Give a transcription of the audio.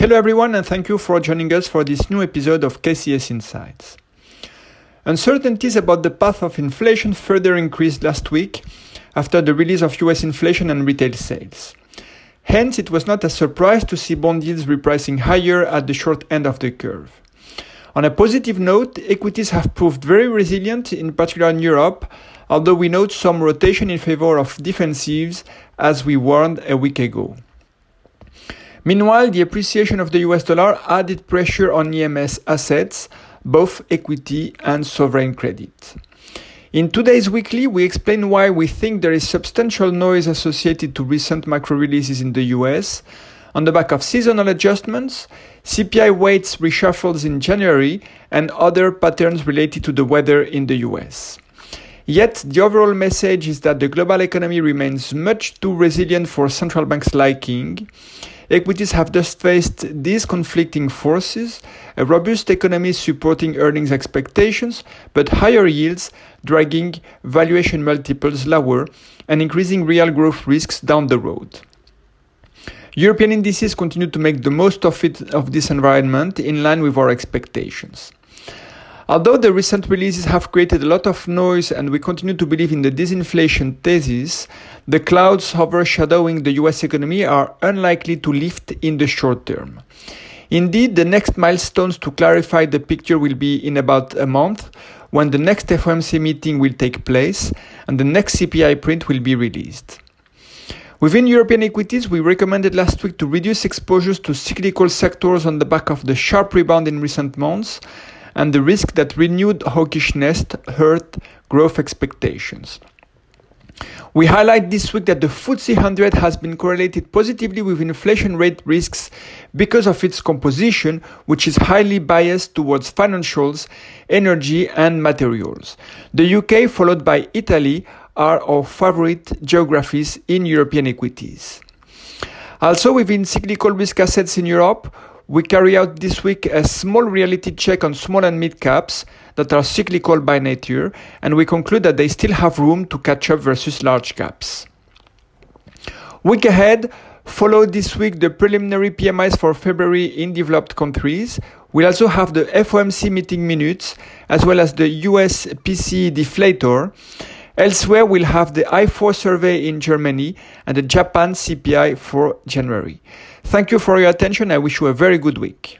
Hello, everyone, and thank you for joining us for this new episode of KCS Insights. Uncertainties about the path of inflation further increased last week after the release of US inflation and retail sales. Hence, it was not a surprise to see bond yields repricing higher at the short end of the curve. On a positive note, equities have proved very resilient, in particular in Europe, although we note some rotation in favor of defensives as we warned a week ago. Meanwhile, the appreciation of the US dollar added pressure on EMS assets, both equity and sovereign credit. In today's weekly, we explain why we think there is substantial noise associated to recent macro releases in the US on the back of seasonal adjustments, CPI weights reshuffles in January, and other patterns related to the weather in the US. Yet, the overall message is that the global economy remains much too resilient for central banks' liking, Equities have just faced these conflicting forces, a robust economy supporting earnings expectations, but higher yields dragging valuation multiples lower and increasing real growth risks down the road. European indices continue to make the most of it of this environment in line with our expectations. Although the recent releases have created a lot of noise and we continue to believe in the disinflation thesis, the clouds overshadowing the US economy are unlikely to lift in the short term. Indeed, the next milestones to clarify the picture will be in about a month when the next FOMC meeting will take place and the next CPI print will be released. Within European equities, we recommended last week to reduce exposures to cyclical sectors on the back of the sharp rebound in recent months and the risk that renewed hawkishness hurt growth expectations. We highlight this week that the FTSE 100 has been correlated positively with inflation rate risks because of its composition, which is highly biased towards financials, energy, and materials. The UK, followed by Italy, are our favorite geographies in European equities. Also, within cyclical risk assets in Europe, we carry out this week a small reality check on small and mid caps that are cyclical by nature, and we conclude that they still have room to catch up versus large caps. Week ahead, follow this week the preliminary PMIs for February in developed countries. We'll also have the FOMC meeting minutes as well as the US PCE deflator. Elsewhere, we'll have the Ifo survey in Germany and the Japan CPI for January. Thank you for your attention. I wish you a very good week.